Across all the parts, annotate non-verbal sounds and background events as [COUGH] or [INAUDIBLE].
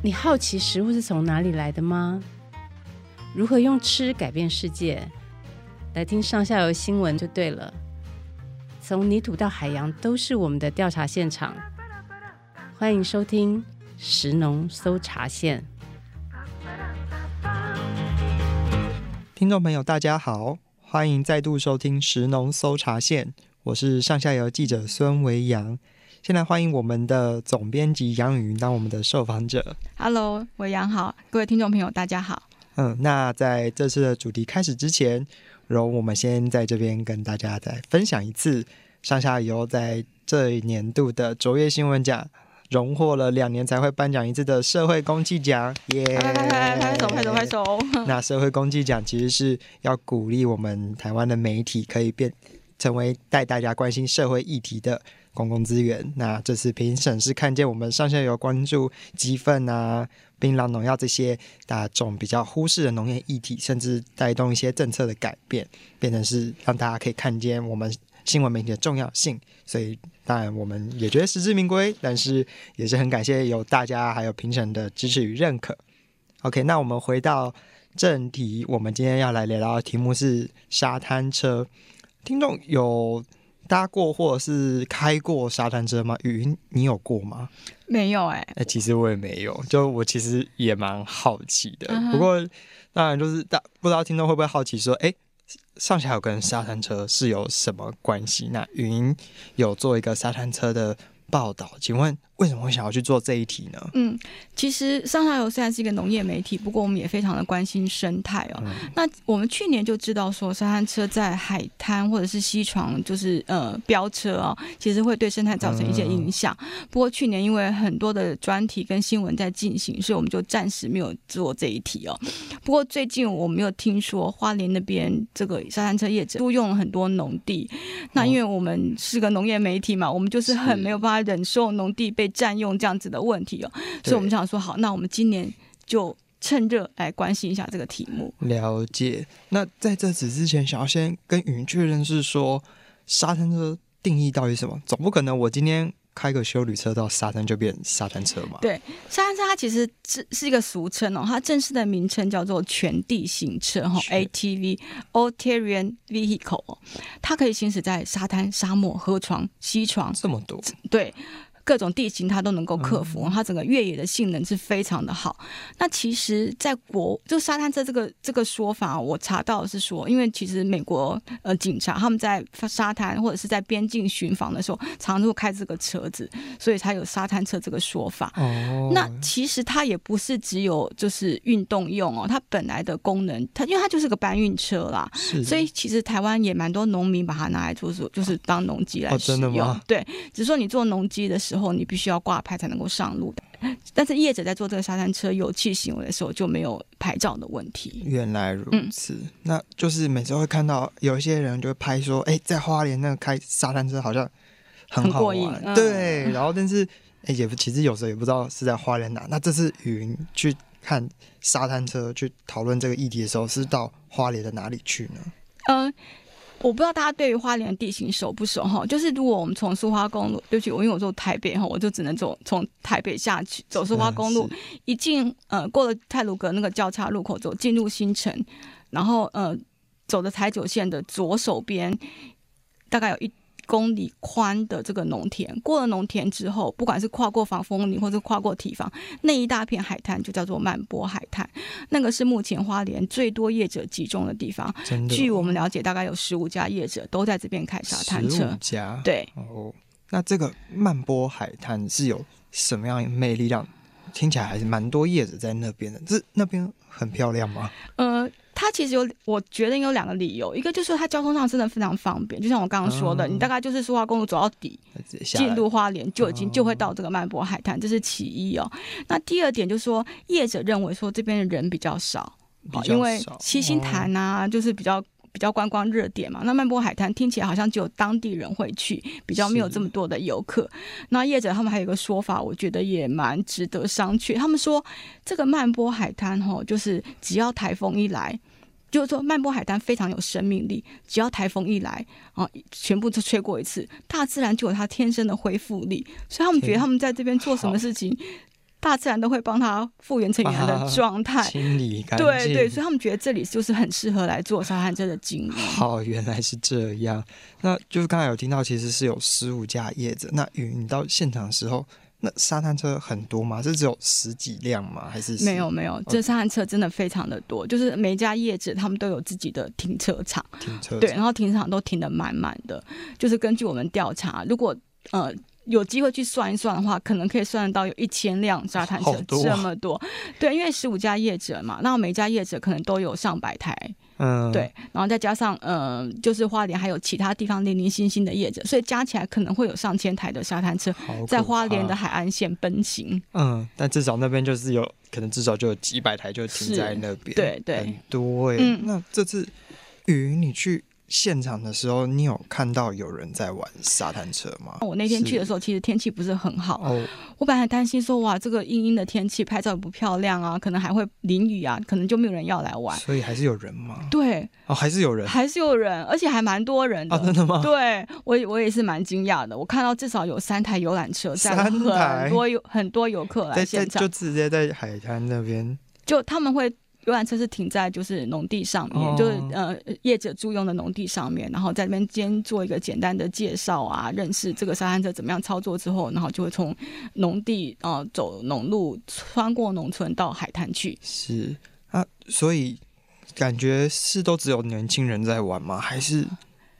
你好奇食物是从哪里来的吗？如何用吃改变世界？来听上下游新闻就对了。从泥土到海洋，都是我们的调查现场。欢迎收听食农搜查线。听众朋友，大家好，欢迎再度收听食农搜查线。我是上下游记者孙维阳。先来欢迎我们的总编辑杨雨云当我们的受访者。Hello，维阳好，各位听众朋友，大家好。嗯，那在这次的主题开始之前，容我们先在这边跟大家再分享一次上下游在这一年度的卓越新闻奖，荣获了两年才会颁奖一次的社会公济奖。耶！拍手拍手拍手。那社会公济奖其实是要鼓励我们台湾的媒体可以变成为带大家关心社会议题的。公共资源，那这次评审是看见我们上下游关注鸡粪啊、槟榔农药这些大众比较忽视的农业议题，甚至带动一些政策的改变，变成是让大家可以看见我们新闻媒体的重要性。所以当然我们也觉得实至名归，但是也是很感谢有大家还有评审的支持与认可。OK，那我们回到正题，我们今天要来聊聊的题目是沙滩车，听众有。搭过或者是开过沙滩车吗？语芸，你有过吗？没有哎、欸。哎、欸，其实我也没有，就我其实也蛮好奇的。Uh. 不过当然就是大不知道听众会不会好奇说，哎、欸，上下有跟沙滩车是有什么关系？那语芸有做一个沙滩车的报道，请问为什么会想要去做这一题呢？嗯，其实上下游虽然是一个农业媒体，不过我们也非常的关心生态哦。嗯、那我们去年就知道说，沙滩车在海滩或者是溪床，就是呃飙车哦，其实会对生态造成一些影响。嗯、不过去年因为很多的专题跟新闻在进行，所以我们就暂时没有做这一题哦。不过最近我们又听说花莲那边这个沙滩车业者都用了很多农地，那因为我们是个农业媒体嘛，我们就是很没有办法。忍受农地被占用这样子的问题哦，所以我们想说好，那我们今年就趁热来关心一下这个题目。了解。那在这此之前，想要先跟云确认是说，沙滩车定义到底什么？总不可能我今天开个修旅车到沙滩就变沙滩车嘛？对，沙滩车它其实是是一个俗称哦，它正式的名称叫做全地形车哈，ATV（All Terrain Vehicle），它可以行驶在沙滩、沙漠、河床、溪床，这么多。对。各种地形它都能够克服，它整个越野的性能是非常的好。那其实，在国就沙滩车这个这个说法，我查到是说，因为其实美国呃警察他们在沙滩或者是在边境巡防的时候，常常会开这个车子，所以才有沙滩车这个说法。哦，那其实它也不是只有就是运动用哦，它本来的功能，它因为它就是个搬运车啦，是所以其实台湾也蛮多农民把它拿来做做，就是当农机来使用。哦，真的吗？对，只是说你做农机的时候。后你必须要挂牌才能够上路的，但是业者在做这个沙滩车油气行为的时候就没有牌照的问题。原来如此，嗯、那就是每次会看到有一些人就会拍说，哎、欸，在花莲那个开沙滩车好像很好玩，对。嗯、然后但是哎、欸，也其实有时候也不知道是在花莲哪。那这次语芸去看沙滩车去讨论这个议题的时候，是到花莲的哪里去呢？嗯。我不知道大家对于花莲的地形熟不熟哈？就是如果我们从苏花公路，对不起，我因为我住台北哈，我就只能走从台北下去走苏花公路，一进呃过了泰鲁阁那个交叉路口走进入新城，然后呃走的台九线的左手边，大概有一。公里宽的这个农田，过了农田之后，不管是跨过防风林或者跨过堤防，那一大片海滩就叫做曼波海滩。那个是目前花莲最多业者集中的地方。据我们了解，大概有十五家业者都在这边开沙滩车。家？对。哦，那这个曼波海滩是有什么样的魅力？让听起来还是蛮多业者在那边的。这那边很漂亮吗？呃。它其实有，我觉得有两个理由，一个就是它交通上真的非常方便，就像我刚刚说的，嗯、你大概就是苏花公路走到底，进入花莲就已经就会到这个曼波海滩，这是其一哦。那第二点就是说，业者认为说这边的人比较少，因为七星潭啊，哦、就是比较。比较观光热点嘛，那曼波海滩听起来好像只有当地人会去，比较没有这么多的游客。那业者他们还有一个说法，我觉得也蛮值得商榷。他们说这个曼波海滩吼，就是只要台风一来，就是说曼波海滩非常有生命力，只要台风一来啊，全部都吹过一次，大自然就有它天生的恢复力。所以他们觉得他们在这边做什么事情。大自然都会帮他复原成原来的状态，啊、清理干净。对对，所以他们觉得这里就是很适合来做沙滩车的经营。好，原来是这样。那就是刚才有听到，其实是有十五家叶子。那宇你到现场的时候，那沙滩车很多吗？是只有十几辆吗？还是没有没有？这沙滩车真的非常的多，就是每一家业者他们都有自己的停车场，停车场对，然后停车场都停的满满的。就是根据我们调查，如果呃。有机会去算一算的话，可能可以算得到有一千辆沙滩车这么多，多啊、对，因为十五家业者嘛，那每家业者可能都有上百台，嗯，对，然后再加上嗯、呃，就是花莲还有其他地方零零星星的业者，所以加起来可能会有上千台的沙滩车在花莲的海岸线奔行。嗯，但至少那边就是有可能至少就有几百台就停在那边，对对，很多哎、欸。嗯、那这次宇你去。现场的时候，你有看到有人在玩沙滩车吗？我那天去的时候，其实天气不是很好。哦，我本来担心说，哇，这个阴阴的天气拍照也不漂亮啊，可能还会淋雨啊，可能就没有人要来玩。所以还是有人吗？对，哦，还是有人，还是有人，而且还蛮多人的。哦，真的吗？对，我我也是蛮惊讶的。我看到至少有三台游览车，载了很多游很多游客来现场，就直接在海滩那边，就他们会。游览车是停在就是农地上面，哦、就是呃业者租用的农地上面，然后在那边先做一个简单的介绍啊，认识这个沙滩车怎么样操作之后，然后就会从农地啊、呃、走农路，穿过农村到海滩去。是啊，所以感觉是都只有年轻人在玩吗？还是？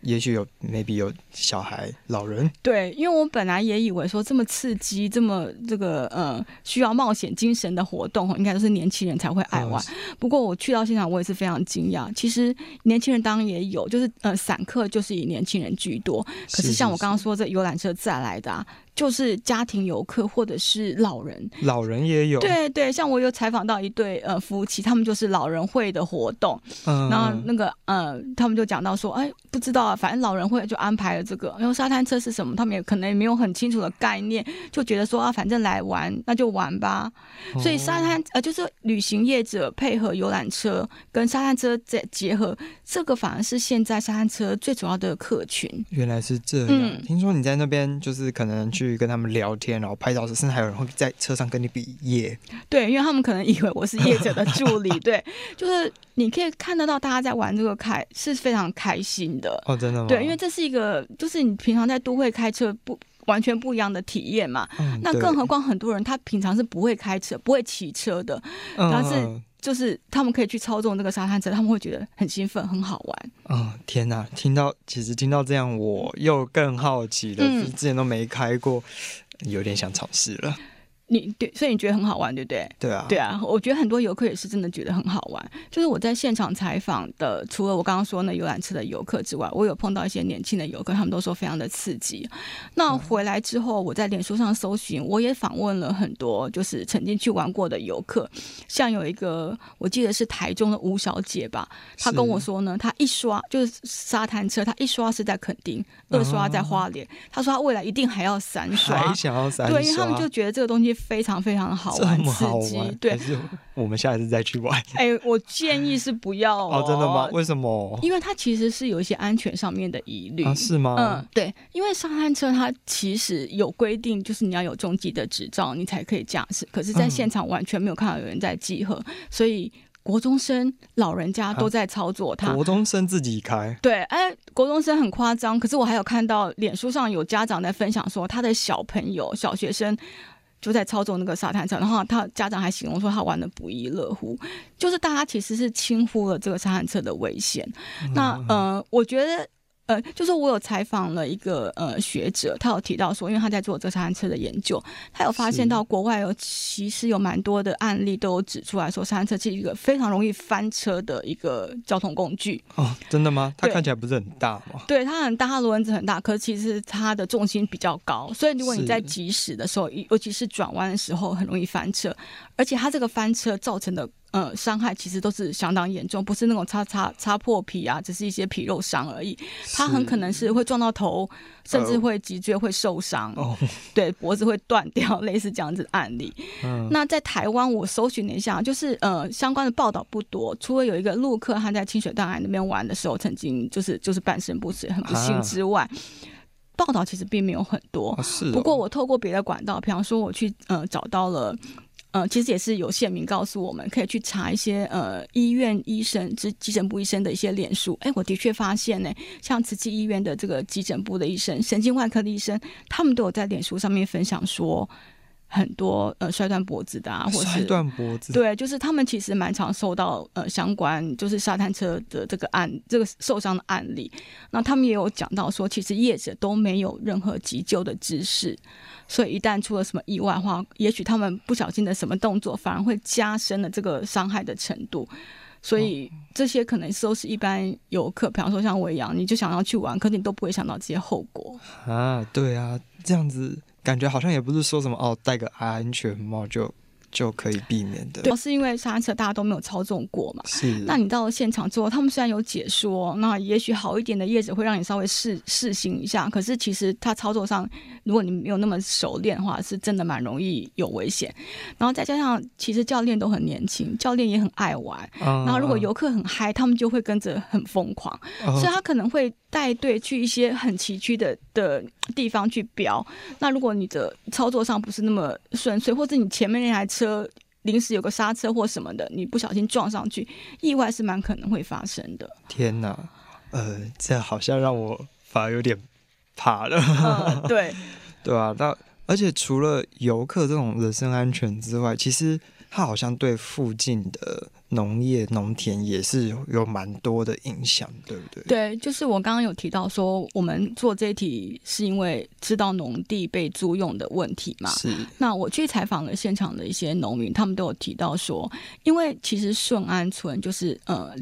也许有，maybe 有小孩、老人。对，因为我本来也以为说这么刺激、这么这个呃需要冒险精神的活动，应该都是年轻人才会爱玩。嗯、不过我去到现场，我也是非常惊讶。其实年轻人当然也有，就是呃散客就是以年轻人居多。可是像我刚刚说这游览车载来的啊。就是家庭游客或者是老人，老人也有。对对，像我有采访到一对呃夫妻，他们就是老人会的活动，嗯，然后那个呃，他们就讲到说，哎，不知道啊，反正老人会就安排了这个，然后沙滩车是什么，他们也可能也没有很清楚的概念，就觉得说啊，反正来玩那就玩吧。哦、所以沙滩呃，就是旅行业者配合游览车跟沙滩车再结合，这个反而是现在沙滩车最主要的客群。原来是这样，嗯、听说你在那边就是可能去。去跟他们聊天，然后拍照时，甚至还有人会在车上跟你比耶。对，因为他们可能以为我是业者的助理。[LAUGHS] 对，就是你可以看得到大家在玩这个开是非常开心的。哦，真的吗？对，因为这是一个，就是你平常在都会开车不完全不一样的体验嘛。嗯、那更何况很多人他平常是不会开车、不会骑车的，但是。嗯就是他们可以去操纵那个沙滩车，他们会觉得很兴奋，很好玩。嗯，天哪！听到其实听到这样，我又更好奇了。嗯、之前都没开过，有点想尝试了。你对，所以你觉得很好玩，对不对？对啊，对啊，我觉得很多游客也是真的觉得很好玩。就是我在现场采访的，除了我刚刚说那游览车的游客之外，我有碰到一些年轻的游客，他们都说非常的刺激。那回来之后，我在脸书上搜寻，我也访问了很多就是曾经去玩过的游客，像有一个我记得是台中的吴小姐吧，她跟我说呢，她一刷就是沙滩车，她一刷是在垦丁，二刷在花莲，她说她未来一定还要三刷，还想要三刷，对，因为他们就觉得这个东西。非常非常的好玩，好玩刺激。对，我们下一次再去玩。[LAUGHS] 哎、欸，我建议是不要哦，哦。真的吗？为什么？因为它其实是有一些安全上面的疑虑。啊，是吗？嗯，对，因为沙滩车它其实有规定，就是你要有中级的执照，你才可以驾驶。可是，在现场完全没有看到有人在集合，嗯、所以。国中生、老人家都在操作它。国中生自己开？对，哎，国中生很夸张。可是我还有看到脸书上有家长在分享说，他的小朋友、小学生就在操作那个沙滩车，然后他家长还形容说他玩的不亦乐乎。就是大家其实是轻忽了这个沙滩车的危险。嗯、那呃，我觉得。呃，就是我有采访了一个呃学者，他有提到说，因为他在做这沙滩车的研究，他有发现到国外有其实有蛮多的案例都有指出来说，沙滩车是一个非常容易翻车的一个交通工具。哦，真的吗？它看起来不是很大吗？对，它很大，它轮子很大，可是其实它的重心比较高，所以如果你在急驶的时候，尤其是转弯的时候，很容易翻车，而且它这个翻车造成的。呃，伤害其实都是相当严重，不是那种擦擦擦破皮啊，只是一些皮肉伤而已。它很可能是会撞到头，甚至会脊椎会受伤，呃、[LAUGHS] 对，脖子会断掉，类似这样子的案例。嗯、那在台湾，我搜寻了一下，就是呃相关的报道不多，除了有一个陆客他在清水断崖那边玩的时候，曾经就是就是半身不遂，很不幸之外，啊、报道其实并没有很多。啊、是、哦。不过我透过别的管道，比方说我去呃找到了。呃，其实也是有县民告诉我们，可以去查一些呃医院医生、之急诊部医生的一些脸书。哎，我的确发现呢，像慈济医院的这个急诊部的医生、神经外科的医生，他们都有在脸书上面分享说。很多呃摔断脖子的啊，或是摔断脖子，对，就是他们其实蛮常受到呃相关就是沙滩车的这个案这个受伤的案例。那他们也有讲到说，其实业者都没有任何急救的知识，所以一旦出了什么意外的话，也许他们不小心的什么动作，反而会加深了这个伤害的程度。所以这些可能都是一般游客，比方说像我一样，你就想要去玩，可是你都不会想到这些后果啊。对啊，这样子。感觉好像也不是说什么哦，戴个安全帽就就可以避免的。对，是因为刹车大家都没有操纵过嘛。是。那你到了现场之后，他们虽然有解说，那也许好一点的业者会让你稍微试试行一下。可是其实它操作上，如果你没有那么熟练的话，是真的蛮容易有危险。然后再加上，其实教练都很年轻，教练也很爱玩。嗯。然后如果游客很嗨，他们就会跟着很疯狂。嗯。所以他可能会。带队去一些很崎岖的的地方去飙，那如果你的操作上不是那么顺遂，或者你前面那台车临时有个刹车或什么的，你不小心撞上去，意外是蛮可能会发生的。天哪，呃，这好像让我反而有点怕了。嗯、对，[LAUGHS] 对啊，那而且除了游客这种人身安全之外，其实它好像对附近的。农业、农田也是有蛮多的影响，对不对？对，就是我刚刚有提到说，我们做这一题是因为知道农地被租用的问题嘛。是。那我去采访了现场的一些农民，他们都有提到说，因为其实顺安村就是呃。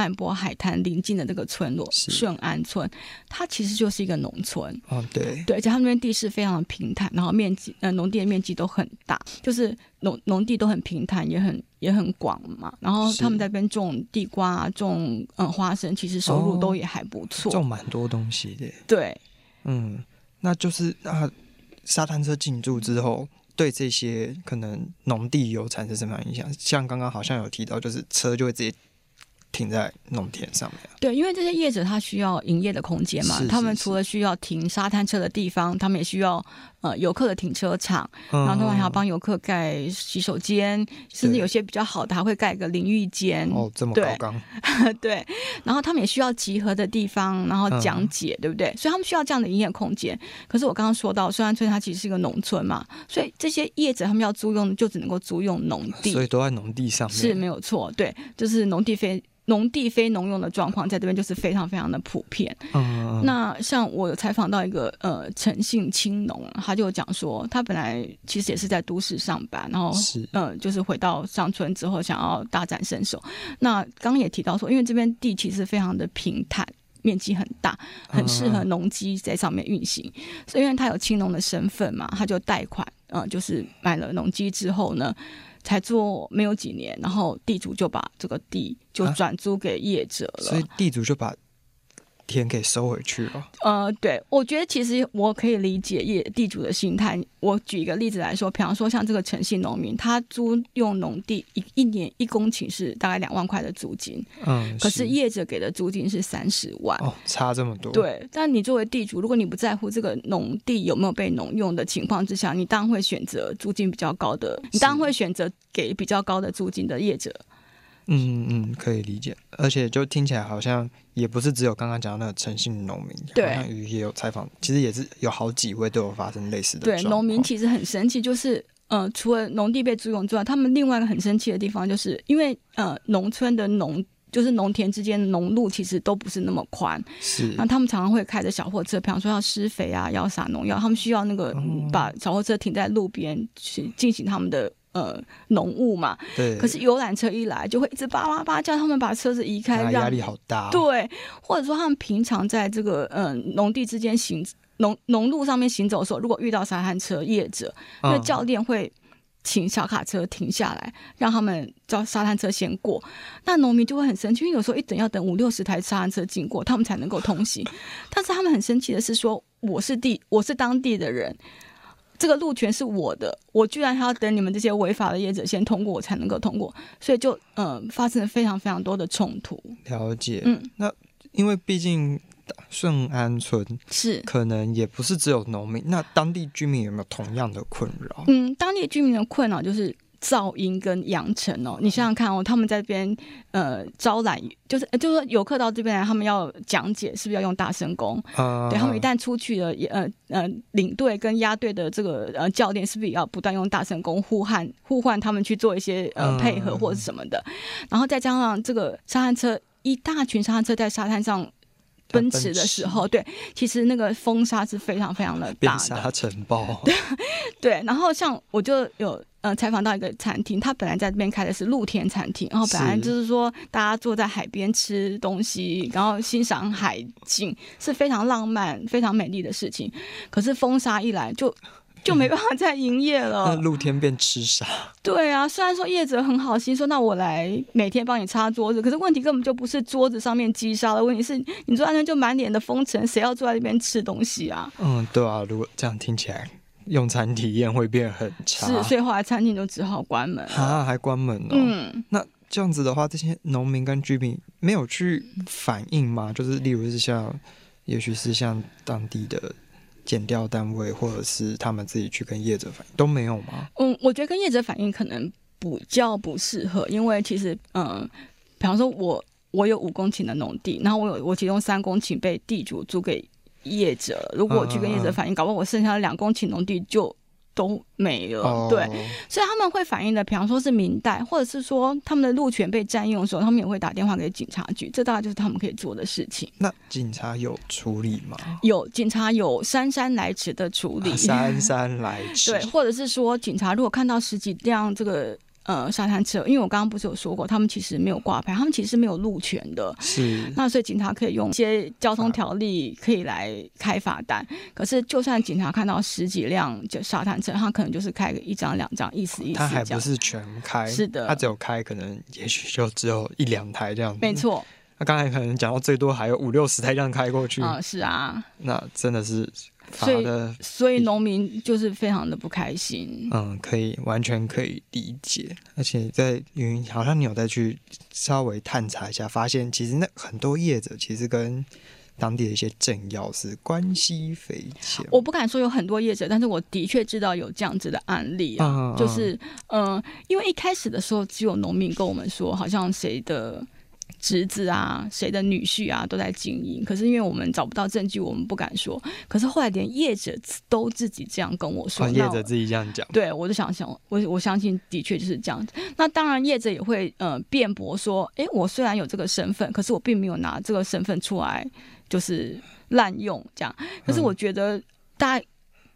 曼波海滩临近的那个村落顺安村，它其实就是一个农村。哦，对对，而且它那边地势非常的平坦，然后面积呃农地的面积都很大，就是农农地都很平坦，也很也很广嘛。然后他们在那边种地瓜、种嗯花生，其实收入都也还不错，哦、种蛮多东西的。对，嗯，那就是那沙滩车进驻之后，对这些可能农地有产生什么样影响？像刚刚好像有提到，就是车就会直接。停在农田上面。对，因为这些业者他需要营业的空间嘛，他们除了需要停沙滩车的地方，他们也需要呃游客的停车场，嗯、然后他们还要帮游客盖洗手间，甚至有些比较好的还会盖个淋浴间。哦，这么高刚。[LAUGHS] 对，然后他们也需要集合的地方，然后讲解，嗯、对不对？所以他们需要这样的营业空间。可是我刚刚说到，虽然村它其实是一个农村嘛，所以这些业者他们要租用就只能够租用农地，所以都在农地上面。是没有错，对，就是农地非。农地非农用的状况，在这边就是非常非常的普遍。嗯，那像我有采访到一个呃诚信青农，他就讲说，他本来其实也是在都市上班，然后嗯呃就是回到上村之后，想要大展身手。那刚刚也提到说，因为这边地其实非常的平坦，面积很大，很适合农机在上面运行。嗯、所以因为他有青农的身份嘛，他就贷款，呃，就是买了农机之后呢。才做没有几年，然后地主就把这个地就转租给业者了，啊、所以地主就把。田给收回去了。呃，对，我觉得其实我可以理解业地主的心态。我举一个例子来说，比方说像这个诚信农民，他租用农地一一年一公顷是大概两万块的租金，嗯，可是业者给的租金是三十万，哦，差这么多。对，但你作为地主，如果你不在乎这个农地有没有被农用的情况之下，你当然会选择租金比较高的，你当然会选择给比较高的租金的业者。嗯嗯，可以理解，而且就听起来好像也不是只有刚刚讲的那个诚信农民，对，好像也有采访，其实也是有好几位都有发生类似的。对，农民其实很生气，就是呃，除了农地被租用之外，他们另外一个很生气的地方，就是因为呃，农村的农就是农田之间的农路其实都不是那么宽，是，那他们常常会开着小货车，比方说要施肥啊，要撒农药，他们需要那个、嗯、把小货车停在路边去进行他们的。呃，农务嘛，对。可是游览车一来，就会一直叭叭叭叫他们把车子移开，压力好大哦。对，或者说他们平常在这个呃农地之间行农农路上面行走的时候，如果遇到沙滩车业者，那教练会请小卡车停下来，让他们叫沙滩车先过。那农民就会很生气，因为有时候一等要等五六十台沙滩车经过，他们才能够通行。但是他们很生气的是说，我是地，我是当地的人。这个路权是我的，我居然还要等你们这些违法的业者先通过，我才能够通过，所以就嗯、呃、发生了非常非常多的冲突。了解，嗯，那因为毕竟顺安村是可能也不是只有农民，那当地居民有没有同样的困扰？嗯，当地居民的困扰就是噪音跟扬尘哦。你想想看哦，他们在这边呃招揽，就是就是说游客到这边来，他们要讲解，是不是要用大声公？啊、对他们一旦出去了，呃呃，领队跟押队的这个呃教练，是不是也要不断用大声公呼喊呼唤他们去做一些呃配合或者是什么的？然后再加上这个沙滩车，一大群沙滩车在沙滩上。奔驰的时候，对，其实那个风沙是非常非常的大的，沙尘暴。对 [LAUGHS] 对，然后像我就有呃采访到一个餐厅，他本来在这边开的是露天餐厅，然后本来就是说大家坐在海边吃东西，然后欣赏海景，是非常浪漫、非常美丽的事情。可是风沙一来就。[LAUGHS] 就没办法再营业了。[LAUGHS] 那露天变吃沙。[LAUGHS] 对啊，虽然说业者很好心说，那我来每天帮你擦桌子，可是问题根本就不是桌子上面积沙的问题，是你坐在那就满脸的风尘，谁要坐在那边吃东西啊？嗯，对啊，如果这样听起来，用餐体验会变很差。是，所以后来餐厅就只好关门。啊，还关门哦。嗯，那这样子的话，这些农民跟居民没有去反映吗？就是例如是像，也许是像当地的。减掉单位或者是他们自己去跟业者反映都没有吗？嗯，我觉得跟业者反映可能比较不适合，因为其实，嗯，比方说我我有五公顷的农地，然后我有我其中三公顷被地主租给业者，如果我去跟业者反映，嗯、搞不好我剩下的两公顷农地就。都没了，哦、对，所以他们会反映的，比方说是明代，或者是说他们的路权被占用的时候，他们也会打电话给警察局，这大概就是他们可以做的事情。那警察有处理吗？有，警察有姗姗来迟的处理，姗姗来迟。[LAUGHS] 对，或者是说警察如果看到十几辆这个。呃，沙滩车，因为我刚刚不是有说过，他们其实没有挂牌，他们其实是没有路权的。是。那所以警察可以用一些交通条例可以来开罚单。啊、可是，就算警察看到十几辆就沙滩车，他可能就是开个一张两张，意思意思。他还不是全开。是的。他只有开，可能也许就只有一两台这样子。没错。那刚才可能讲到最多还有五六十台这样开过去。啊、呃，是啊。那真的是。所以，所以农民就是非常的不开心。嗯，可以，完全可以理解。而且在云，好像你有再去稍微探查一下，发现其实那很多业者其实跟当地的一些政要是关系匪浅。我不敢说有很多业者，但是我的确知道有这样子的案例啊，嗯、就是嗯、呃，因为一开始的时候只有农民跟我们说，好像谁的。侄子啊，谁的女婿啊，都在经营。可是因为我们找不到证据，我们不敢说。可是后来连业者都自己这样跟我说，啊、业者自己这样讲，对我就想想，我我相信的确就是这样子。那当然，业者也会呃辩驳说，诶，我虽然有这个身份，可是我并没有拿这个身份出来就是滥用这样。可是我觉得大家。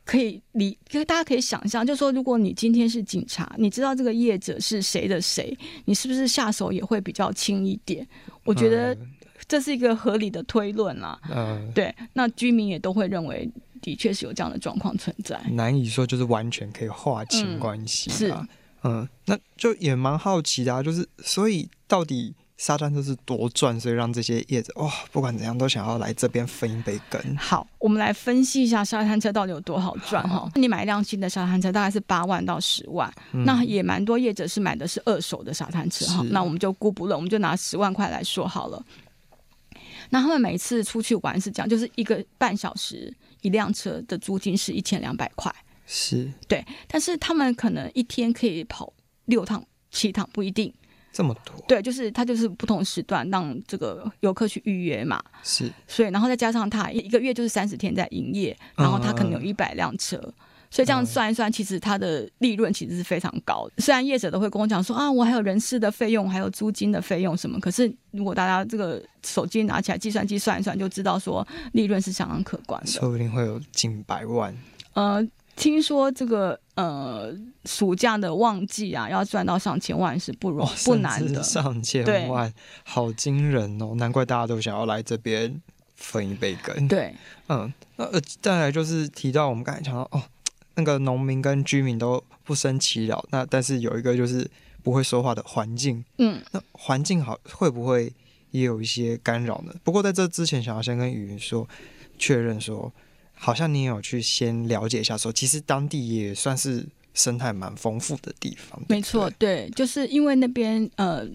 可以理，可大家可以想象，就是说，如果你今天是警察，你知道这个业者是谁的谁，你是不是下手也会比较轻一点？我觉得这是一个合理的推论啦。嗯，对，那居民也都会认为，的确是有这样的状况存在。难以说就是完全可以划清关系。是，嗯，那就也蛮好奇的啊，就是所以到底。沙滩车是多赚，所以让这些业者哇，不管怎样都想要来这边分一杯羹。好，我们来分析一下沙滩车到底有多好赚哈。你买一辆新的沙滩车大概是八万到十万，嗯、那也蛮多业者是买的是二手的沙滩车哈。那我们就估不论，我们就拿十万块来说好了。那他们每次出去玩是这样，就是一个半小时一辆车的租金是一千两百块，是对，但是他们可能一天可以跑六趟七趟不一定。这么多，对，就是他就是不同时段让这个游客去预约嘛，是，所以然后再加上他一个月就是三十天在营业，然后他可能有一百辆车，嗯、所以这样算一算，其实他的利润其实是非常高的。虽然业者都会跟我讲说啊，我还有人事的费用，还有租金的费用什么，可是如果大家这个手机拿起来计算机算一算，就知道说利润是相当可观的，说不定会有近百万。呃。听说这个呃暑假的旺季啊，要赚到上千万是不容、哦、不难的，上千万，好惊人哦！难怪大家都想要来这边分一杯羹。对，嗯，那呃再来就是提到我们刚才讲到哦，那个农民跟居民都不生其扰，那但是有一个就是不会说话的环境，嗯，那环境好会不会也有一些干扰呢？不过在这之前，想要先跟宇云说确认说。好像你也有去先了解一下说，说其实当地也算是生态蛮丰富的地方。没错，对，就是因为那边呃，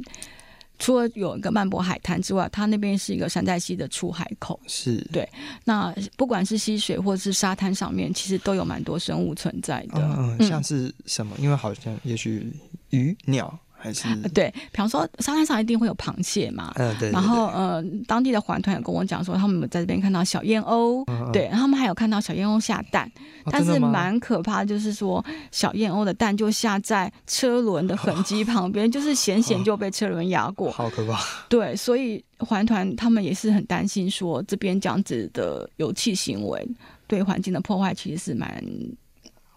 除了有一个曼博海滩之外，它那边是一个山寨溪的出海口。是对。那不管是溪水或者是沙滩上面，其实都有蛮多生物存在的。嗯，嗯，像是什么？因为好像也许鱼鸟。还是对，比方说沙滩上一定会有螃蟹嘛，嗯对，对，对。然后呃，当地的环团也跟我讲说，他们在这边看到小燕鸥，嗯、对，他们还有看到小燕鸥下蛋，哦、但是蛮可怕，就是说小燕鸥的蛋就下在车轮的痕迹旁边，哦、就是险险 [LAUGHS] 就被车轮压过，好可怕。对，所以环团他们也是很担心，说这边这样子的油气行为对环境的破坏，其实是蛮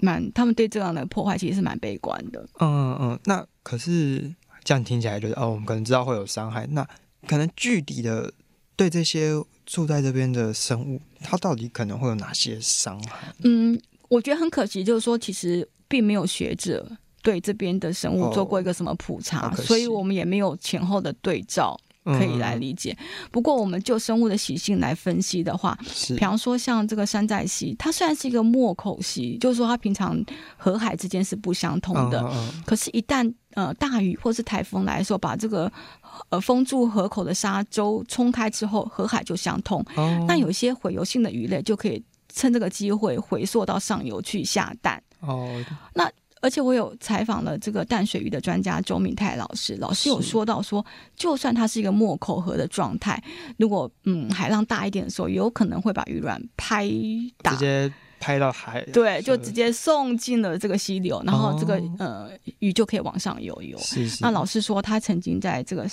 蛮，他们对这样的破坏其实是蛮悲观的。嗯嗯，那。可是这样听起来就是哦，我们可能知道会有伤害。那可能具体的对这些住在这边的生物，它到底可能会有哪些伤害？嗯，我觉得很可惜，就是说其实并没有学者对这边的生物做过一个什么普查，哦，所以我们也没有前后的对照。可以来理解，不过我们就生物的习性来分析的话，比方说像这个山寨溪，它虽然是一个莫口溪，就是说它平常河海之间是不相通的，可是，一旦呃大雨或是台风来的时候，把这个呃封住河口的沙洲冲开之后，河海就相通。那有一些洄游性的鱼类就可以趁这个机会回溯到上游去下蛋。哦，那。而且我有采访了这个淡水鱼的专家周明泰老师，老师有说到说，就算它是一个没口河的状态，如果嗯海浪大一点的时候，有可能会把鱼卵拍打。拍到海，对，就直接送进了这个溪流，然后这个、哦、呃鱼就可以往上游游。是是。那老师说，他曾经在这个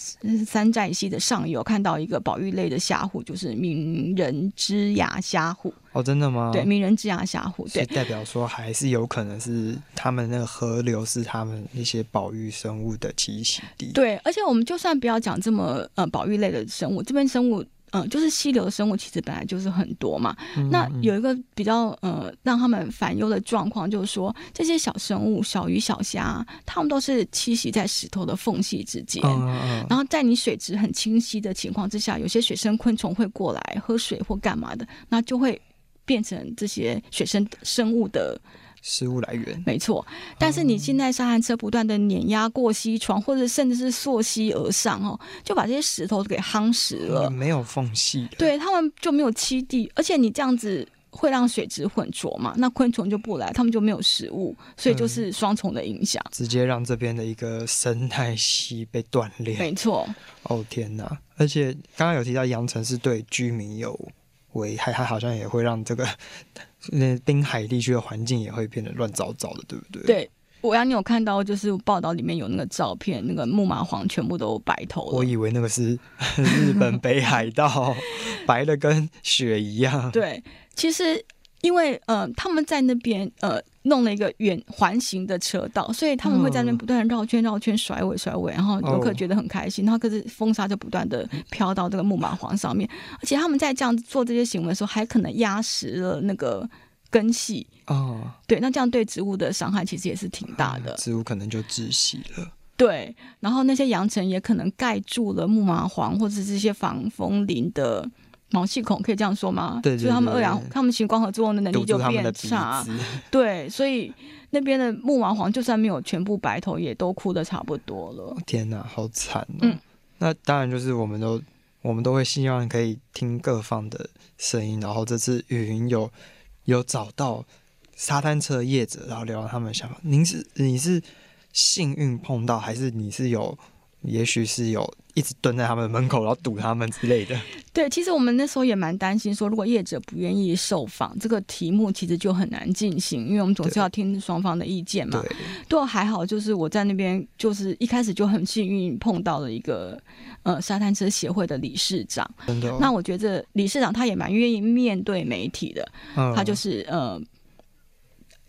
山寨溪的上游看到一个保育类的虾虎，就是名人之牙虾虎。哦，真的吗？对，名人之牙虾虎，对，代表说还是有可能是他们那个河流是他们一些保育生物的栖息地。对，而且我们就算不要讲这么呃保育类的生物，这边生物。嗯，就是溪流的生物其实本来就是很多嘛。嗯、那有一个比较呃让他们烦忧的状况，就是说这些小生物、小鱼、小虾，它们都是栖息在石头的缝隙之间。嗯、然后在你水质很清晰的情况之下，有些水生昆虫会过来喝水或干嘛的，那就会变成这些水生生物的。食物来源没错，但是你现在沙滩车不断的碾压过溪床，或者甚至是溯溪而上哦，就把这些石头给夯实了，没有缝隙，对他们就没有栖地，而且你这样子会让水质浑浊嘛，那昆虫就不来，他们就没有食物，所以就是双重的影响，嗯，直接让这边的一个生态系被断裂。没错，哦天哪！而且刚刚有提到扬城是对居民有危害，它好像也会让这个。那滨海地区的环境也会变得乱糟糟的，对不对？对，我让你有看到，就是报道里面有那个照片，那个木麻黄全部都白头了。我以为那个是日本北海道，[LAUGHS] 白的跟雪一样。对，其实。因为呃，他们在那边呃弄了一个圆环形的车道，所以他们会在那边不断的绕圈绕圈甩尾甩尾，然后游客觉得很开心。然后可是风沙就不断的飘到这个木麻黄上面，而且他们在这样做这些行为的时候，还可能压实了那个根系哦。对，那这样对植物的伤害其实也是挺大的，植物可能就窒息了。对，然后那些扬尘也可能盖住了木麻黄或者是这些防风林的。毛细孔可以这样说吗？对，对，对，所以他们二氧，他们行光合作用的能力就变差。对，所以那边的木麻黄就算没有全部白头，也都枯的差不多了。天哪，好惨哦！嗯，那当然就是我们都我们都会希望可以听各方的声音，然后这次雨云有有找到沙滩车业者，然后聊聊他们的想法。您是你是幸运碰到，还是你是有？也许是有一直蹲在他们门口，然后堵他们之类的。[LAUGHS] 对，其实我们那时候也蛮担心，说如果业者不愿意受访，这个题目其实就很难进行，因为我们总是要听双方的意见嘛。对，都还好，就是我在那边，就是一开始就很幸运碰到了一个呃沙滩车协会的理事长。真的哦？那我觉得理事长他也蛮愿意面对媒体的，嗯，他就是呃。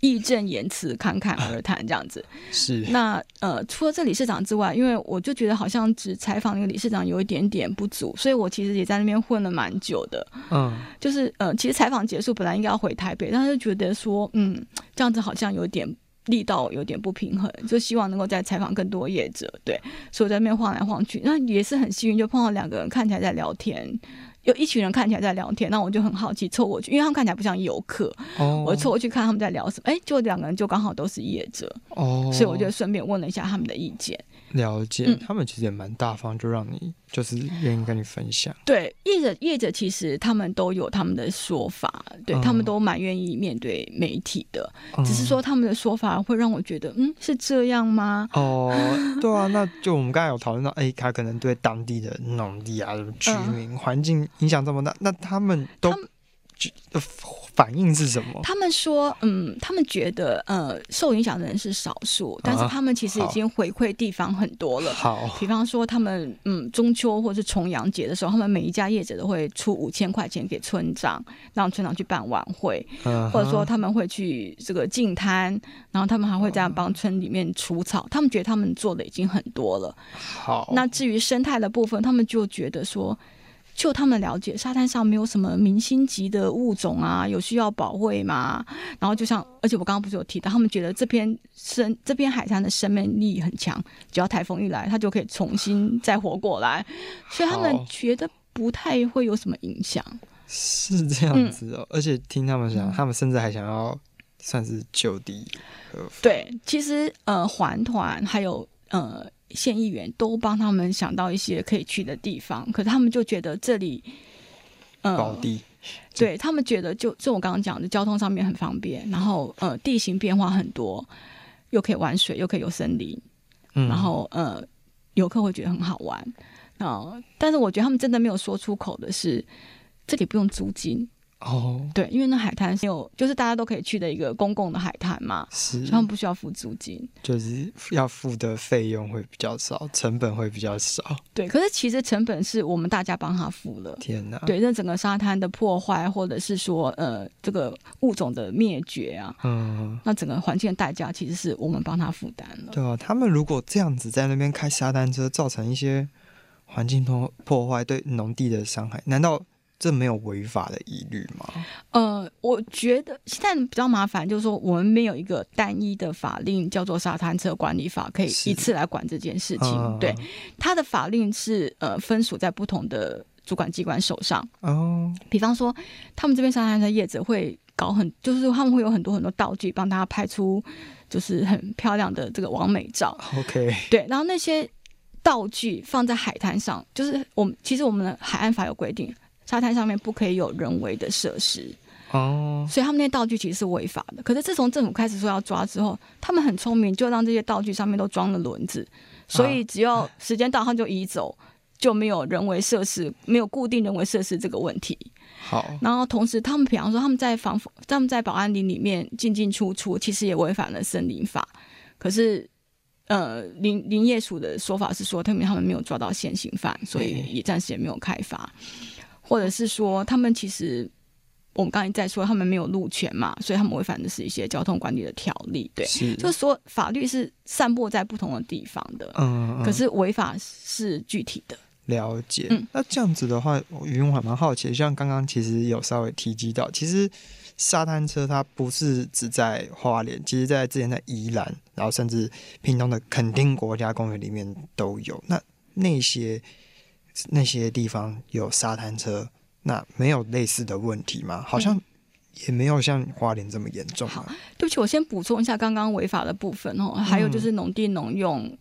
义正言辞、侃侃而谈这样子，[LAUGHS] 是那呃，除了这理事长之外，因为我就觉得好像只采访那个理事长有一点点不足，所以我其实也在那边混了蛮久的。嗯，就是呃，其实采访结束本来应该要回台北，但是就觉得说，嗯，这样子好像有点力道有点不平衡，就希望能够再采访更多业者。对，所以我在那边晃来晃去，那也是很幸运，就碰到两个人看起来在聊天。有一群人看起来在聊天，那我就很好奇凑过去，因为他们看起来不像游客，oh. 我凑过去看他们在聊什么。哎，就两个人就刚好都是业者，哦，oh. 所以我就顺便问了一下他们的意见。了解，嗯、他们其实也蛮大方，就让你就是愿意跟你分享。对，业者业者其实他们都有他们的说法，对、嗯、他们都蛮愿意面对媒体的，嗯、只是说他们的说法会让我觉得，嗯，是这样吗？哦，对啊，那就我们刚才有讨论到，哎，他可能对当地的农地啊、居民环境影响这么大，那他们都。反应是什么？他们说，嗯，他们觉得，呃，受影响的人是少数，但是他们其实已经回馈地方很多了。好，比方说，他们，嗯，中秋或是重阳节的时候，他们每一家业者都会出五千块钱给村长，让村长去办晚会，嗯、或者说他们会去这个净摊，然后他们还会这样帮村里面除草。他们觉得他们做的已经很多了。好，那至于生态的部分，他们就觉得说。就他们了解，沙滩上没有什么明星级的物种啊，有需要保卫吗？然后就像，而且我刚刚不是有提到，他们觉得这片生这片海滩的生命力很强，只要台风一来，它就可以重新再活过来，所以他们觉得不太会有什么影响。是这样子哦，嗯、而且听他们讲，嗯、他们甚至还想要算是就地。对，其实呃，环团还有呃。县议员都帮他们想到一些可以去的地方，可是他们就觉得这里，呃，高低，对他们觉得就就我刚刚讲的，交通上面很方便，然后呃，地形变化很多，又可以玩水，又可以有森林，嗯，然后呃，游客会觉得很好玩啊，呃，但是我觉得他们真的没有说出口的是，这里不用租金。哦，对，因为那海滩是有，就是大家都可以去的一个公共的海滩嘛，是，他们不需要付租金，就是要付的费用会比较少，成本会比较少。对，可是其实成本是我们大家帮他付了。天哪！对，那整个沙滩的破坏，或者是说呃这个物种的灭绝啊，嗯，那整个环境的代价其实是我们帮他负担了。对啊，他们如果这样子在那边开沙滩车，造成一些环境破破坏，对农地的伤害，难道？这没有违法的疑虑吗？呃，我觉得现在比较麻烦，就是说我们没有一个单一的法令叫做《沙滩车管理法》，可以一次来管这件事情。嗯、对，它的法令是呃分属在不同的主管机关手上。哦，比方说，他们这边沙滩车业者会搞很，就是他们会有很多很多道具帮大家拍出就是很漂亮的这个完美照。OK，对，然后那些道具放在海滩上，就是我们其实我们的海岸法有规定。沙滩上面不可以有人为的设施哦，所以他们那些道具其实是违法的。可是自从政府开始说要抓之后，他们很聪明，就让这些道具上面都装了轮子，所以只要时间到，他就移走，就没有人为设施，没有固定人为设施这个问题。好，然后同时他们比方说他们在防他们在保安林里面进进出出，其实也违反了森林法。可是呃林林业署的说法是说，他们他们没有抓到现行犯，所以也暂时也没有开发。或者是说，他们其实我们刚才在说，他们没有路权嘛，所以他们违反的是一些交通管理的条例，对，是就是说法律是散布在不同的地方的，嗯，嗯，可是违法是具体的。了解，嗯，那这样子的话，因为我还蛮好奇，像刚刚其实有稍微提及到，其实沙滩车它不是只在花莲，其实在之前在宜兰，然后甚至屏东的垦丁国家公园里面都有，那那些。那些地方有沙滩车，那没有类似的问题吗？好像也没有像花莲这么严重。好，对不起，我先补充一下刚刚违法的部分哦。还有就是农地农用。嗯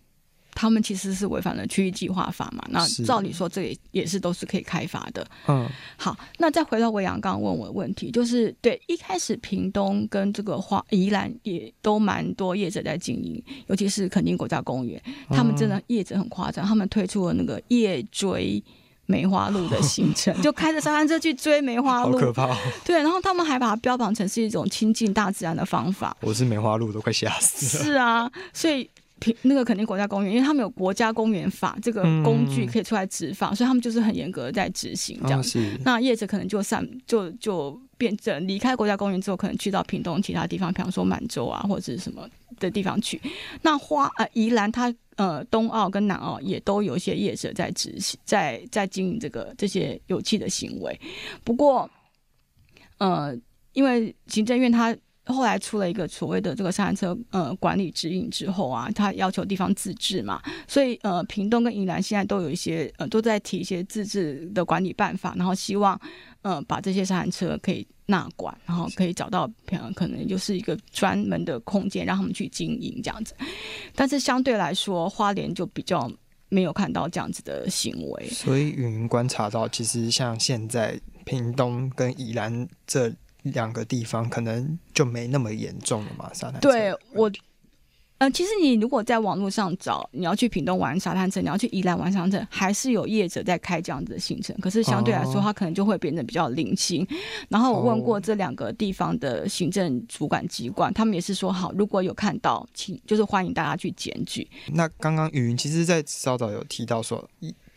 他们其实是违反了区域计划法嘛？那照理说，这也也是都是可以开发的。嗯，好，那再回到维扬刚刚问我的问题，就是对一开始屏东跟这个花宜兰也都蛮多业者在经营，尤其是垦丁国家公园，他们真的业者很夸张，他们推出了那个夜追梅花鹿的行程，[LAUGHS] 就开着沙滩车去追梅花鹿，好可怕哦。对，然后他们还把它标榜成是一种亲近大自然的方法。我是梅花鹿都快吓死了。是啊，所以。那个肯定国家公园，因为他们有国家公园法这个工具可以出来执法，嗯、所以他们就是很严格的在执行这样。哦、那业者可能就散就就变成离开国家公园之后，可能去到屏东其他地方，比方说满洲啊或者是什么的地方去。那花呃宜兰它呃东澳跟南澳也都有一些业者在执行，在在经营这个这些有气的行为。不过呃，因为行政院它。后来出了一个所谓的这个三车呃管理指引之后啊，他要求地方自治嘛，所以呃屏东跟宜兰现在都有一些呃都在提一些自治的管理办法，然后希望呃把这些三车可以纳管，然后可以找到可能就是一个专门的空间让他们去经营这样子，但是相对来说花莲就比较没有看到这样子的行为，所以云观察到其实像现在屏东跟宜兰这。两个地方可能就没那么严重了嘛，沙滩。对我，呃，其实你如果在网络上找，你要去屏东玩沙滩车，你要去宜兰玩沙滩车，还是有业者在开这样子的行程。可是相对来说，它可能就会变得比较零星。哦、然后我问过这两个地方的行政主管机关，哦、他们也是说好，如果有看到，请就是欢迎大家去检举。那刚刚雨云其实在稍早有提到说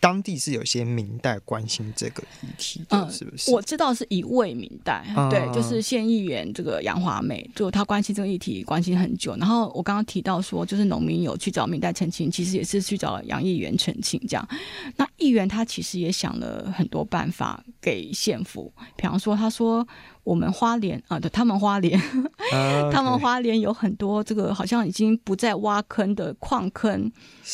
当地是有些明代关心这个议题的，是不是？嗯、我知道是一位明代，嗯、对，就是县议员这个杨华美，就他关心这个议题关心很久。然后我刚刚提到说，就是农民有去找明代澄清，其实也是去找杨议员澄清这样。那议员他其实也想了很多办法给县府，比方说他说。我们花莲啊，对，他们花莲，[LAUGHS] uh. 他们花莲有很多这个好像已经不再挖坑的矿坑，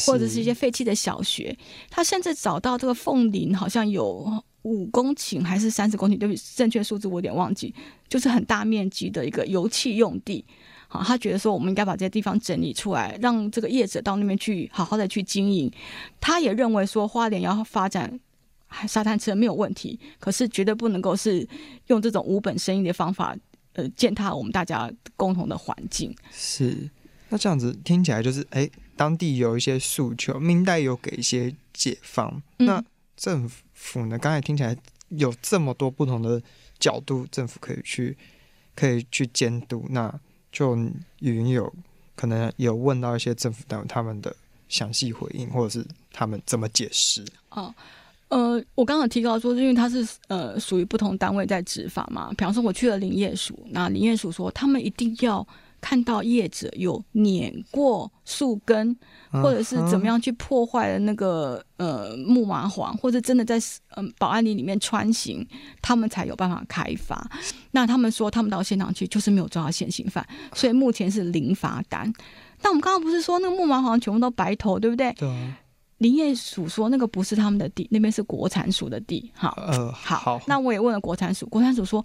或者是一些废弃的小学。他甚至找到这个凤林，好像有五公顷还是三十公顷，对不起，正确数字我有点忘记，就是很大面积的一个油气用地。好，他觉得说我们应该把这些地方整理出来，让这个业者到那边去好好的去经营。他也认为说花莲要发展。沙滩车没有问题，可是绝对不能够是用这种无本生意的方法，呃，践踏我们大家共同的环境。是，那这样子听起来就是，哎，当地有一些诉求，明代有给一些解放，嗯、那政府呢？刚才听起来有这么多不同的角度，政府可以去可以去监督。那就雨云有可能有问到一些政府单位他们的详细回应，或者是他们怎么解释？哦。呃，我刚刚提到说，因为它是呃属于不同单位在执法嘛。比方说，我去了林业署，那林业署说，他们一定要看到业者有碾过树根，或者是怎么样去破坏了那个呃木麻黄，或者真的在嗯、呃、保安林里面穿行，他们才有办法开罚。那他们说，他们到现场去就是没有抓到现行犯，所以目前是零罚单。但我们刚刚不是说那个木麻黄全部都白头，对不对？对。林业署说那个不是他们的地，那边是国产署的地。好，呃，好，好，那我也问了国产署，国产署说，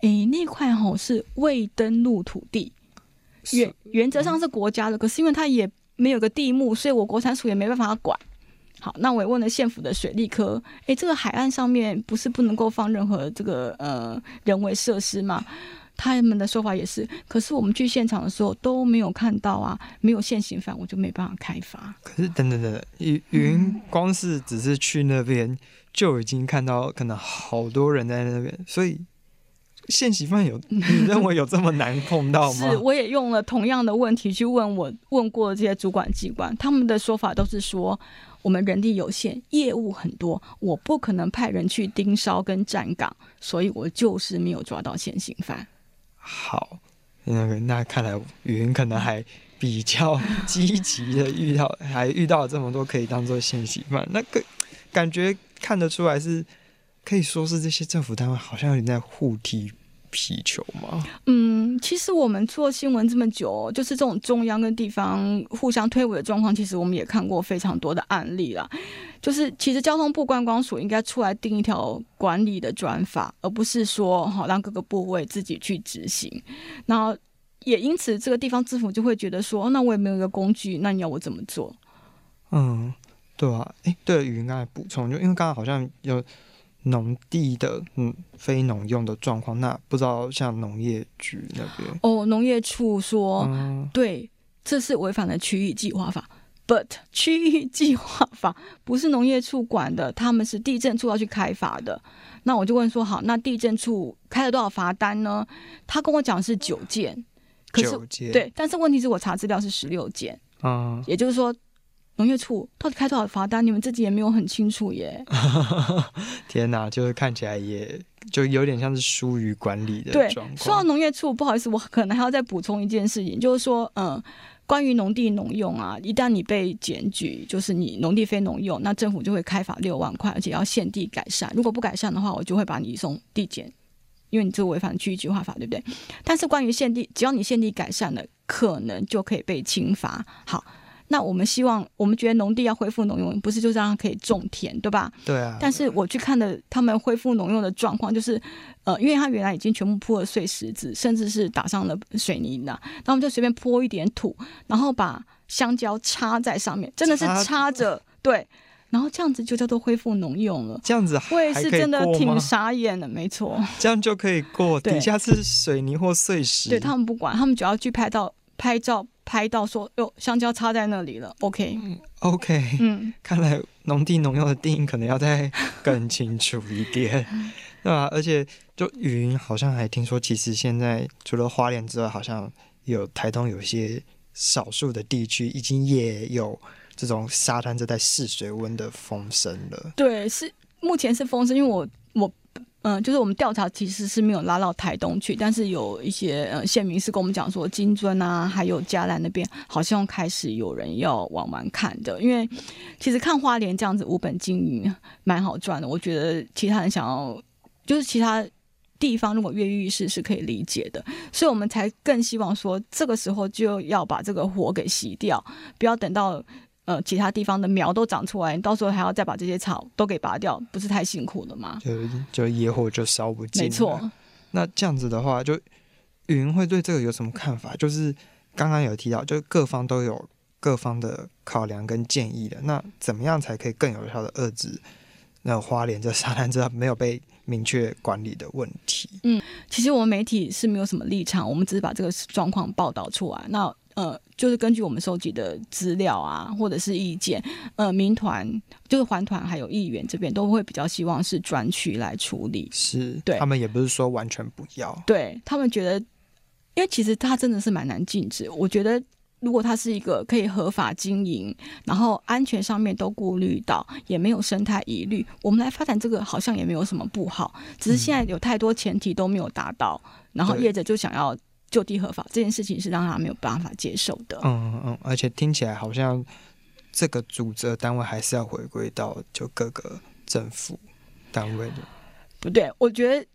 哎、欸，那块吼是未登录土地，原原则上是国家的，可是因为它也没有个地目，所以我国产署也没办法管。好，那我也问了县府的水利科，哎、欸，这个海岸上面不是不能够放任何这个呃人为设施吗？他们的说法也是，可是我们去现场的时候都没有看到啊，没有现行犯，我就没办法开发。可是等等等等，雨云光是只是去那边就已经看到可能好多人在那边，所以现行犯有你认为有这么难碰到吗？[LAUGHS] 是，我也用了同样的问题去问我问过的这些主管机关，他们的说法都是说我们人力有限，业务很多，我不可能派人去盯梢跟站岗，所以我就是没有抓到现行犯。好，那个那看来云可能还比较积极的遇到，还遇到这么多可以当做信息嘛，那个感觉看得出来是可以说是这些政府单位好像有点在护体皮球吗？嗯，其实我们做新闻这么久，就是这种中央跟地方互相推诿的状况，其实我们也看过非常多的案例啦。就是其实交通部观光署应该出来定一条管理的专法，而不是说好让各个部位自己去执行。然后也因此，这个地方政府就会觉得说，那我也没有一个工具，那你要我怎么做？嗯，对啊，哎，对，雨云刚才补充，就因为刚刚好像有。农地的嗯非农用的状况，那不知道像农业局那边哦，农业处说、嗯、对，这是违反了区域计划法。But 区域计划法 [LAUGHS] 不是农业处管的，他们是地震处要去开罚的。那我就问说，好，那地震处开了多少罚单呢？他跟我讲是九件，可是九件对，但是问题是我查资料是十六件，嗯，也就是说。农业处到底开多少罚单？你们自己也没有很清楚耶。[LAUGHS] 天哪，就是看起来也就有点像是疏于管理的。对，说到农业处，不好意思，我可能还要再补充一件事情，就是说，嗯，关于农地农用啊，一旦你被检举，就是你农地非农用，那政府就会开罚六万块，而且要限地改善。如果不改善的话，我就会把你移送地检。因为你这个违反区域计划法，对不对？但是关于限地，只要你限地改善了，可能就可以被轻罚。好。那我们希望，我们觉得农地要恢复农用，不是就让它可以种田，对吧？对啊。但是我去看的他们恢复农用的状况，就是，呃，因为他原来已经全部铺了碎石子，甚至是打上了水泥的，然后我们就随便泼一点土，然后把香蕉插在上面，真的是插着，对，然后这样子就叫做恢复农用了。这样子我也是真的挺傻眼的，没错。这样就可以过，底下是水泥或碎石，对，他们不管，他们只要去拍到拍照。拍到说哟，香蕉插在那里了。OK，OK，、okay, 嗯，看来农地农用的定义可能要再更清楚一点，[LAUGHS] 对吧？而且就云好像还听说，其实现在除了花莲之外，好像有台东有些少数的地区已经也有这种沙滩正在试水温的风声了。对，是目前是风声，因为我嗯，就是我们调查其实是没有拉到台东去，但是有一些呃县民是跟我们讲说，金樽啊，还有嘉兰那边好像开始有人要往玩看的。因为其实看花莲这样子无本经营蛮好赚的，我觉得其他人想要就是其他地方如果跃跃欲试是可以理解的，所以我们才更希望说这个时候就要把这个火给熄掉，不要等到。呃，其他地方的苗都长出来，你到时候还要再把这些草都给拔掉，不是太辛苦了吗？就就野火就烧不尽。没错。那这样子的话，就云会对这个有什么看法？就是刚刚有提到，就各方都有各方的考量跟建议的。那怎么样才可以更有效的遏制那花莲这沙滩这没有被明确管理的问题？嗯，其实我们媒体是没有什么立场，我们只是把这个状况报道出来。那呃，就是根据我们收集的资料啊，或者是意见，呃，民团就是环团还有议员这边都会比较希望是专区来处理。是，对，他们也不是说完全不要。对，他们觉得，因为其实它真的是蛮难禁止。我觉得，如果它是一个可以合法经营，然后安全上面都顾虑到，也没有生态疑虑，我们来发展这个好像也没有什么不好。只是现在有太多前提都没有达到，嗯、然后业者就想要。就地合法这件事情是让他没有办法接受的。嗯嗯，而且听起来好像这个主责单位还是要回归到就各个政府单位的。不对，我觉得、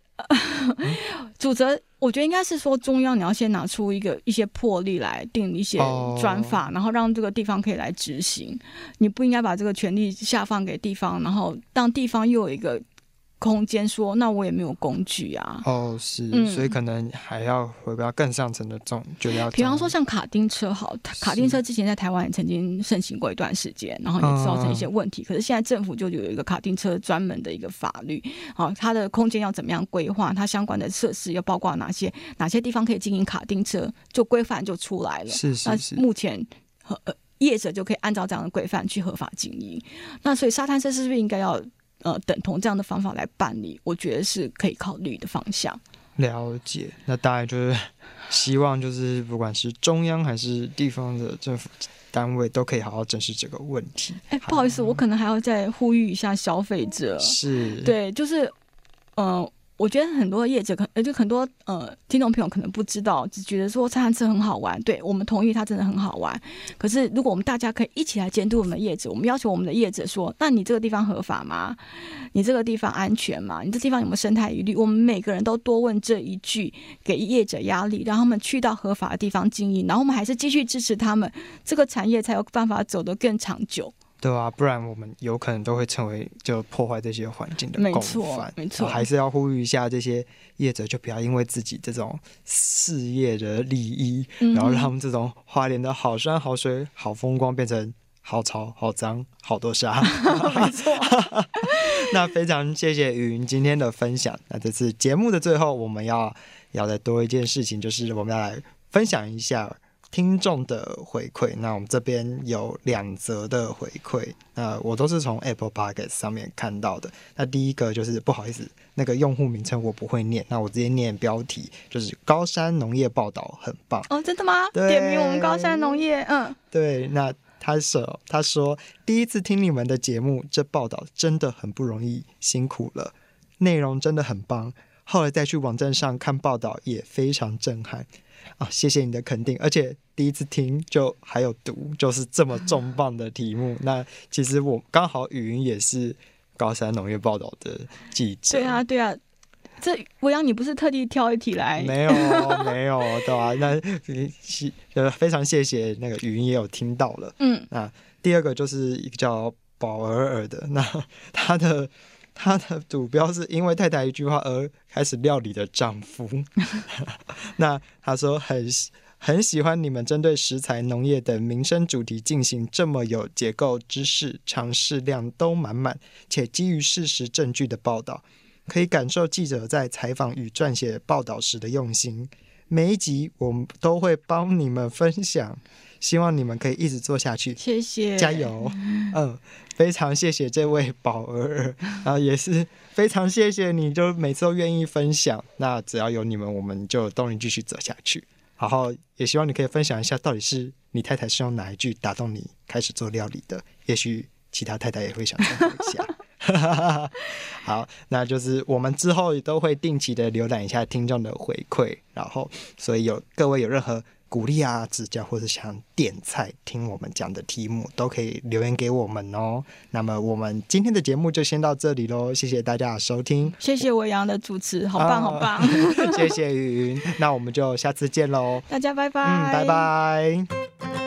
嗯、主责，我觉得应该是说中央你要先拿出一个一些魄力来定一些专法，哦、然后让这个地方可以来执行。你不应该把这个权力下放给地方，然后让地方又有一个。空间说，那我也没有工具啊。哦，是，嗯、所以可能还要回到更上层的重，就要。比方说像卡丁车，好，卡丁车之前在台湾也曾经盛行过一段时间，然后也造成一些问题。嗯、可是现在政府就有一个卡丁车专门的一个法律，好，它的空间要怎么样规划，它相关的设施要包括哪些，哪些地方可以经营卡丁车，就规范就出来了。是是是。那目前和呃业者就可以按照这样的规范去合法经营。那所以沙滩车是不是应该要？呃，等同这样的方法来办理，我觉得是可以考虑的方向。了解，那大概就是希望，就是不管是中央还是地方的政府单位，都可以好好正视这个问题。哎，不好意思，我可能还要再呼吁一下消费者。是，对，就是，嗯、呃。我觉得很多业者可呃，就很多呃听众朋友可能不知道，只觉得说餐餐车很好玩。对，我们同意它真的很好玩。可是如果我们大家可以一起来监督我们的业者，我们要求我们的业者说：那你这个地方合法吗？你这个地方安全吗？你这地方有没有生态疑虑？我们每个人都多问这一句，给业者压力，让他们去到合法的地方经营，然后我们还是继续支持他们，这个产业才有办法走得更长久。对啊，不然我们有可能都会成为就破坏这些环境的共犯。没错，还是要呼吁一下这些业者，就不要因为自己这种事业的利益，嗯、然后让这种花莲的好山好水好风光变成好潮好脏好多沙。[LAUGHS] [LAUGHS] 没错。那非常谢谢云今天的分享。那这次节目的最后，我们要要再多一件事情，就是我们要来分享一下。听众的回馈，那我们这边有两则的回馈，那我都是从 Apple Podcast 上面看到的。那第一个就是不好意思，那个用户名称我不会念，那我直接念标题，就是高山农业报道很棒哦，真的吗？对点名我们高山农业，嗯，对。那他说他说第一次听你们的节目，这报道真的很不容易，辛苦了，内容真的很棒。后来再去网站上看报道，也非常震撼。啊，谢谢你的肯定，而且第一次听就还有读，就是这么重磅的题目。[LAUGHS] 那其实我刚好语音也是高山农业报道的记者。对啊，对啊，这维扬，你不是特地挑一题来？没有，[LAUGHS] 没有，对吧、啊？那呃，非常谢谢那个语音也有听到了。嗯，那第二个就是一个叫宝尔尔的，那他的他的主标是因为太太一句话而开始料理的丈夫。[LAUGHS] 那他说很很喜欢你们针对食材、农业等民生主题进行这么有结构、知识、尝试量都满满且基于事实证据的报道。可以感受记者在采访与撰写报道时的用心。每一集我们都会帮你们分享，希望你们可以一直做下去。谢谢，加油。嗯，非常谢谢这位宝儿，然后也是非常谢谢你，就每次都愿意分享。那只要有你们，我们就有动力继续走下去。然后也希望你可以分享一下，到底是你太太是用哪一句打动你开始做料理的？也许其他太太也会想参考一下。[LAUGHS] 好，那就是我们之后也都会定期的浏览一下听众的回馈，然后所以有各位有任何鼓励啊、指教，或者想点菜听我们讲的题目，都可以留言给我们哦。那么我们今天的节目就先到这里喽，谢谢大家的收听，谢谢维扬的主持，好棒好棒，[LAUGHS] 谢谢云，那我们就下次见喽，大家拜拜，嗯，拜拜。